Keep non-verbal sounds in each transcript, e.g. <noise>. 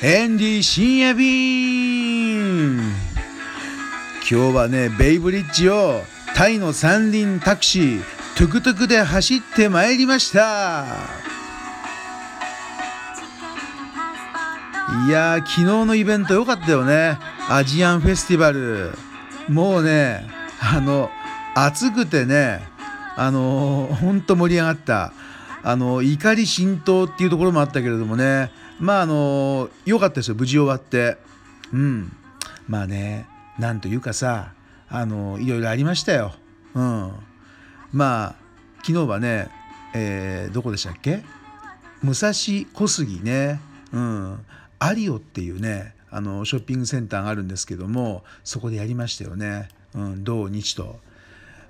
エンディ深夜便今日はねベイブリッジをタイの三輪タクシートゥクトゥクで走ってまいりました。いやー昨日のイベント良かったよね。アジアンフェスティバル。もうねあの暑くてねあのー、ほんと盛り上がった。あの怒り浸透っていうところもあったけれどもね。まああの良かったですよ。無事終わって。うん。まあねなんというかさあのいろいろありましたよ。うん。まあ昨日はね、えー、どこでしたっけ？武蔵小杉ね。うん。アリオっていうねあのショッピングセンターがあるんですけどもそこでやりましたよね、うん、土日と。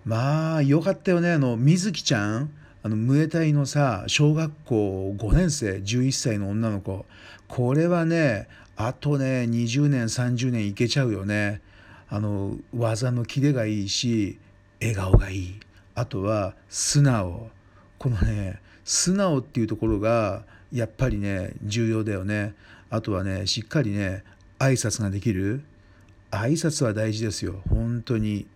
まあよかったよねあの水木ちゃん。あのムエタイのさ小学校5年生11歳の女の子。これはねあとね20年30年いけちゃうよね。あの技のキレがいいし笑顔がいい。あとは素直。このね素直っていうところがやっぱりね重要だよね。あとはねしっかりね挨拶ができる。挨拶は大事ですよ。本当に。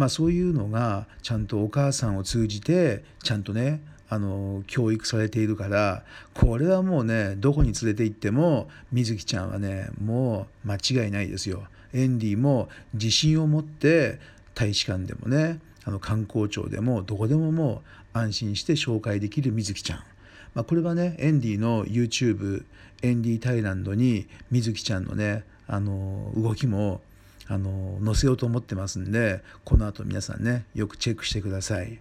まあ、そういうのがちゃんとお母さんを通じてちゃんとねあの教育されているからこれはもうねどこに連れて行っても水木ちゃんはねもう間違いないですよ。エンディも自信を持って大使館でもねあの観光庁でもどこでももう安心して紹介できる水木ちゃん。まあ、これはねエンディの YouTube エンディタイランドに水木ちゃんのねあの動きもあの載せようと思ってますんでこの後皆さんねよくチェックしてください。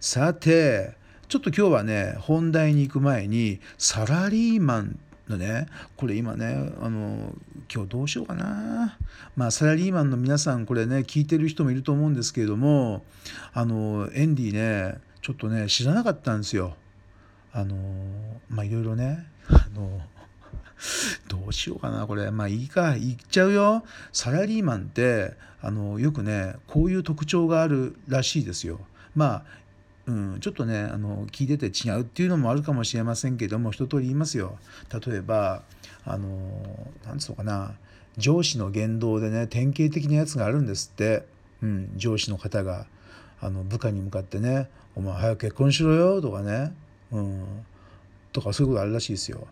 さてちょっと今日はね本題に行く前にサラリーマンのねこれ今ねあの今日どうしようかな。まあサラリーマンの皆さんこれね聞いてる人もいると思うんですけれどもあのエンディねちょっとね知らなかったんですよ。あのまあいろいろねあのどうしようかなこれ。まあいいか。言っちゃうよ。サラリーマンってあのよくねこういう特徴があるらしいですよ。まあうん、ちょっとねあの聞いてて違うっていうのもあるかもしれませんけども一通り言いますよ。例えばあのなんつうのかな。上司の言動でね典型的なやつがあるんですって、うん、上司の方が。あの部下に向かってね「お前早く結婚しろよ」とかね、うん、とかそういうことあるらしいですよ。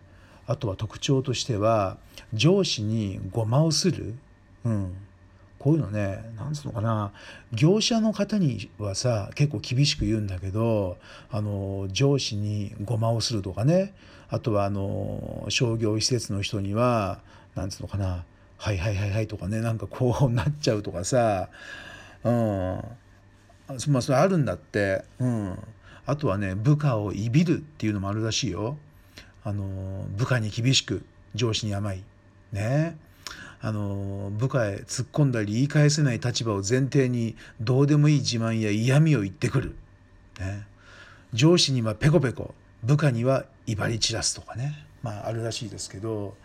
あとは特徴としては上司にごまをする、うん、こういうのねなんつうのかな。業者の方にはさ結構厳しく言うんだけどあの上司にごまをするとかね。あとはあの商業施設の人にはなんつうのかな「はいはいはいはい」とかね。なんかこうなっちゃうとかさ。うん。まあそれあるんだって、うん、あとはね部下をいびるっていうのもあるらしいよ。あの部下に厳しく上司に甘い。ね。あの部下へ突っ込んだり言い返せない立場を前提にどうでもいい自慢や嫌味を言ってくる、ね、上司にはペコペコ部下には威張り散らすとかね。まああるらしいですけど。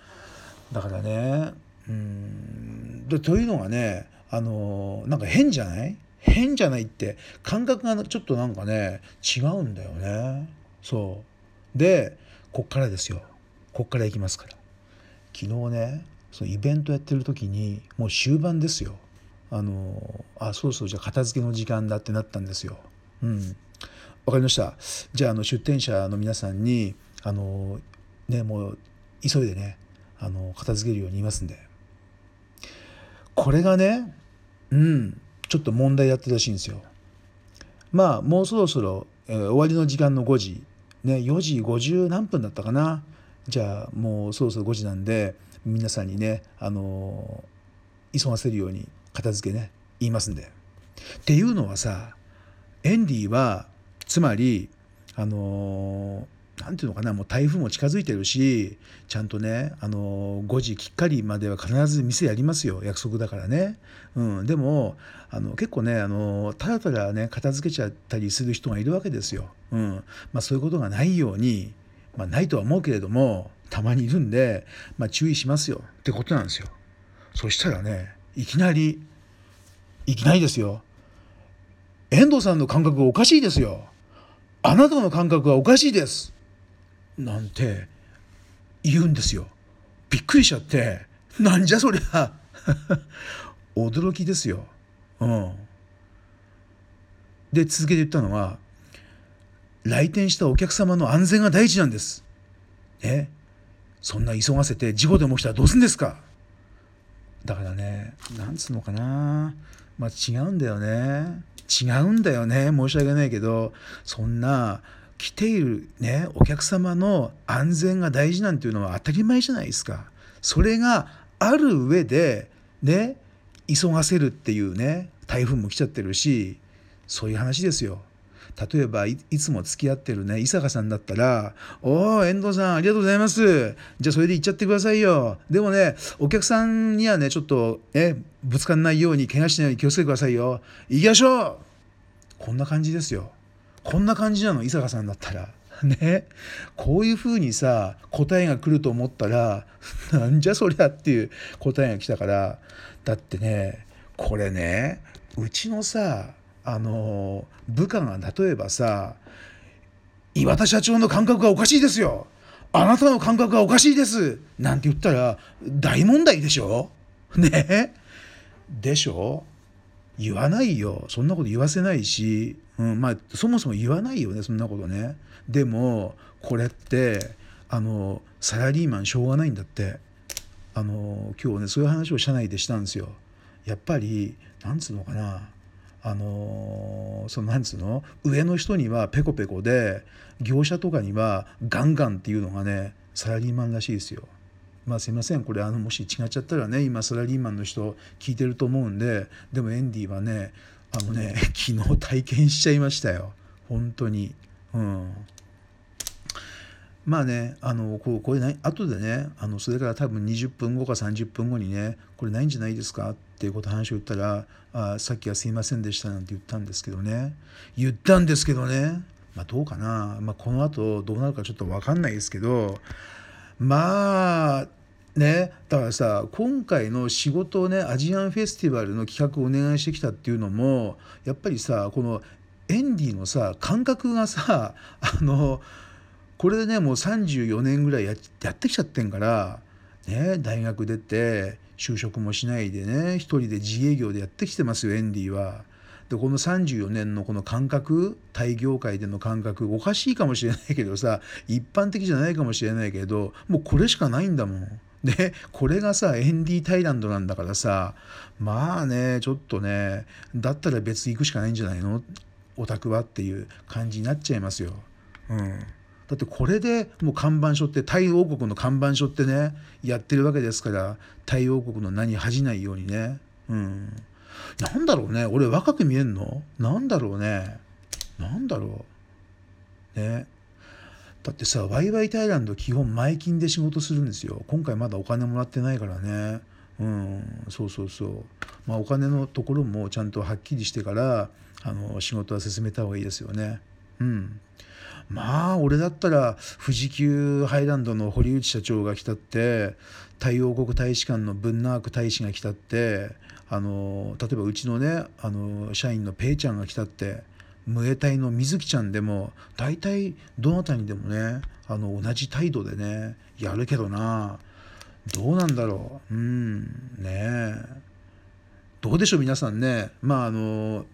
だからねうん。というのがねあのなんか変じゃない？変じゃないって感覚がちょっとなんかね違うんだよね。そう。でこっからですよ。こっから行きますから。昨日ねそのイベントやってる時にもう終盤ですよ。あのあそうそうじゃあ片付けの時間だってなったんですよ。うん。わかりました。じゃああの出店者の皆さんにあのねもう急いでねあの片付けるように言いますんで。これがねうんちょっと問題やってるらしいんですよ。まあもうそろそろ、えー、終わりの時間の5時ね、4時50何分だったかなじゃあもうそろそろ5時なんで皆さんにね、あの急がせるように片付けね言いますんで。っていうのはさエンディはつまりあの何ていうのかなもう台風も近づいてるしちゃんとねあの5時きっかりまでは必ず店やりますよ約束だからね、うん、でもあの結構ねあのただただね片付けちゃったりする人がいるわけですよ、うんまあ、そういうことがないように、まあ、ないとは思うけれどもたまにいるんで、まあ、注意しますよ。ってことなんですよ。そしたらねいきなりいきなりですよ。遠藤さんの感覚がおかしいですよ。あなたの感覚はおかしいです。なんて言うんですよ。びっくりしちゃってなんじゃそりゃ。<laughs> 驚きですよ。うん、で続けて言ったのは来店したお客様の安全が第一なんです。ね。そんな急がせて事故でも起きたらどうすんですか。だからねなんつうのかな。まあ違うんだよね。違うんだよね。申し訳ないけどそんな来ているねお客様の安全が大事なんていうのは当たり前じゃないですか。それがある上でね急がせるっていうね台風も来ちゃってるしそういう話ですよ。例えばいつも付き合ってるね伊坂さんだったら「おお遠藤さんありがとうございます。じゃあそれで行っちゃってくださいよ。でもねお客さんにはねちょっとねぶつかんないように怪我しないように気をつけてくださいよ。行きましょう!」こんな感じですよ。こんな感じなの？伊坂さんだったら。<laughs> ね、こういうふうにさ答えが来ると思ったら <laughs> なんじゃそりゃっていう答えが来たから。だってねこれねうちのさあの部下が例えばさ岩田社長の感覚がおかしいですよ。あなたの感覚がおかしいです。なんて言ったら大問題でしょ？ね。でしょ？言わないよ。そんなこと言わせないし、うん、まあそもそも言わないよねそんなことね。でもこれってあのサラリーマンしょうがないんだって。あの今日ねそういう話を社内でしたんですよ。やっぱりなんつうのかな。あのそのなんつうの？上の人にはペコペコで業者とかにはガンガンっていうのがねサラリーマンらしいですよ。まあすいません。これあのもし違っちゃったらね今サラリーマンの人聞いてると思うんででもエンディはねあのね <laughs> 昨日体験しちゃいましたよ。本当に。うん。まあねあのこうこれない後でねあのそれから多分20分後か30分後にねこれないんじゃないですかっていうこと話を言ったらあさっきはすいませんでしたなんて言ったんですけどね。言ったんですけどね。まあどうかな、まあ、この後どうなるかちょっと分かんないですけどまあねだからさ今回の仕事をねアジアンフェスティバルの企画をお願いしてきたっていうのもやっぱりさこのエンディのさ感覚がさあのこれでねもう34年ぐらいやってきちゃってんからね大学出て就職もしないでね一人で自営業でやってきてますよエンディは。でこの34年のこの感覚タイ業界での感覚おかしいかもしれないけどさ一般的じゃないかもしれないけどもうこれしかないんだもん。でこれがさエンディタイランドなんだからさまあねちょっとねだったら別に行くしかないんじゃないの？オタクはっていう感じになっちゃいますよ。うんだってこれでもう看板書ってタイ王国の看板書ってねやってるわけですからタイ王国の名に恥じないようにねうんなんだろうね。俺若く見えんの？なんだろうね。なんだろう。ね。だってさワイワイタイランド基本前金で仕事するんですよ。今回まだお金もらってないからね。うん。そうそうそう。まあお金のところもちゃんとはっきりしてからあの仕事は進めた方がいいですよね。うん。まあ俺だったら富士急ハイランドの堀内社長が来たって太陽国大使館のブンナーク大使が来たってあの例えばうちのねあの社員のペイちゃんが来たってムエタイの水木ちゃんでも大体どなたにでもねあの同じ態度でねやるけどな。どうなんだろう。うんねえ。どうでしょう皆さんね。まああの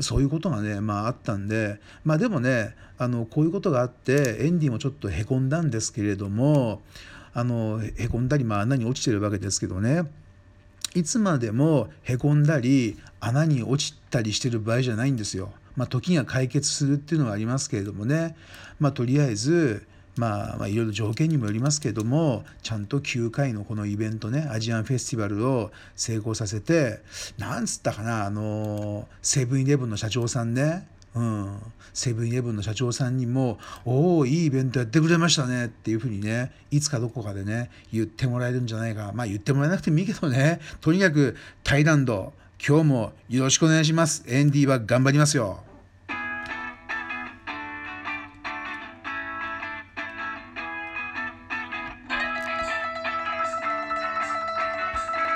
そういうことがね、まあ、あったんで、まあ、でもねあのこういうことがあってエンディもちょっとへこんだんですけれどもあのへこんだり、まあ、穴に落ちてるわけですけどね。いつまでもへこんだり穴に落ちたりしてる場合じゃないんですよ。まあ、時が解決するっていうのはありますけれどもね、まあ、とりあえずまあ、まあ、いろいろ条件にもよりますけどもちゃんと9回のこのイベントねアジアンフェスティバルを成功させてなんつったかなあのセブンイレブンの社長さんね。うん、セブンイレブンの社長さんにも「おおいいイベントやってくれましたね」っていうふうにねいつかどこかでね言ってもらえるんじゃないか。まあ言ってもらえなくてもいいけどね。とにかくタイランド今日もよろしくお願いします。エンディは頑張りますよ。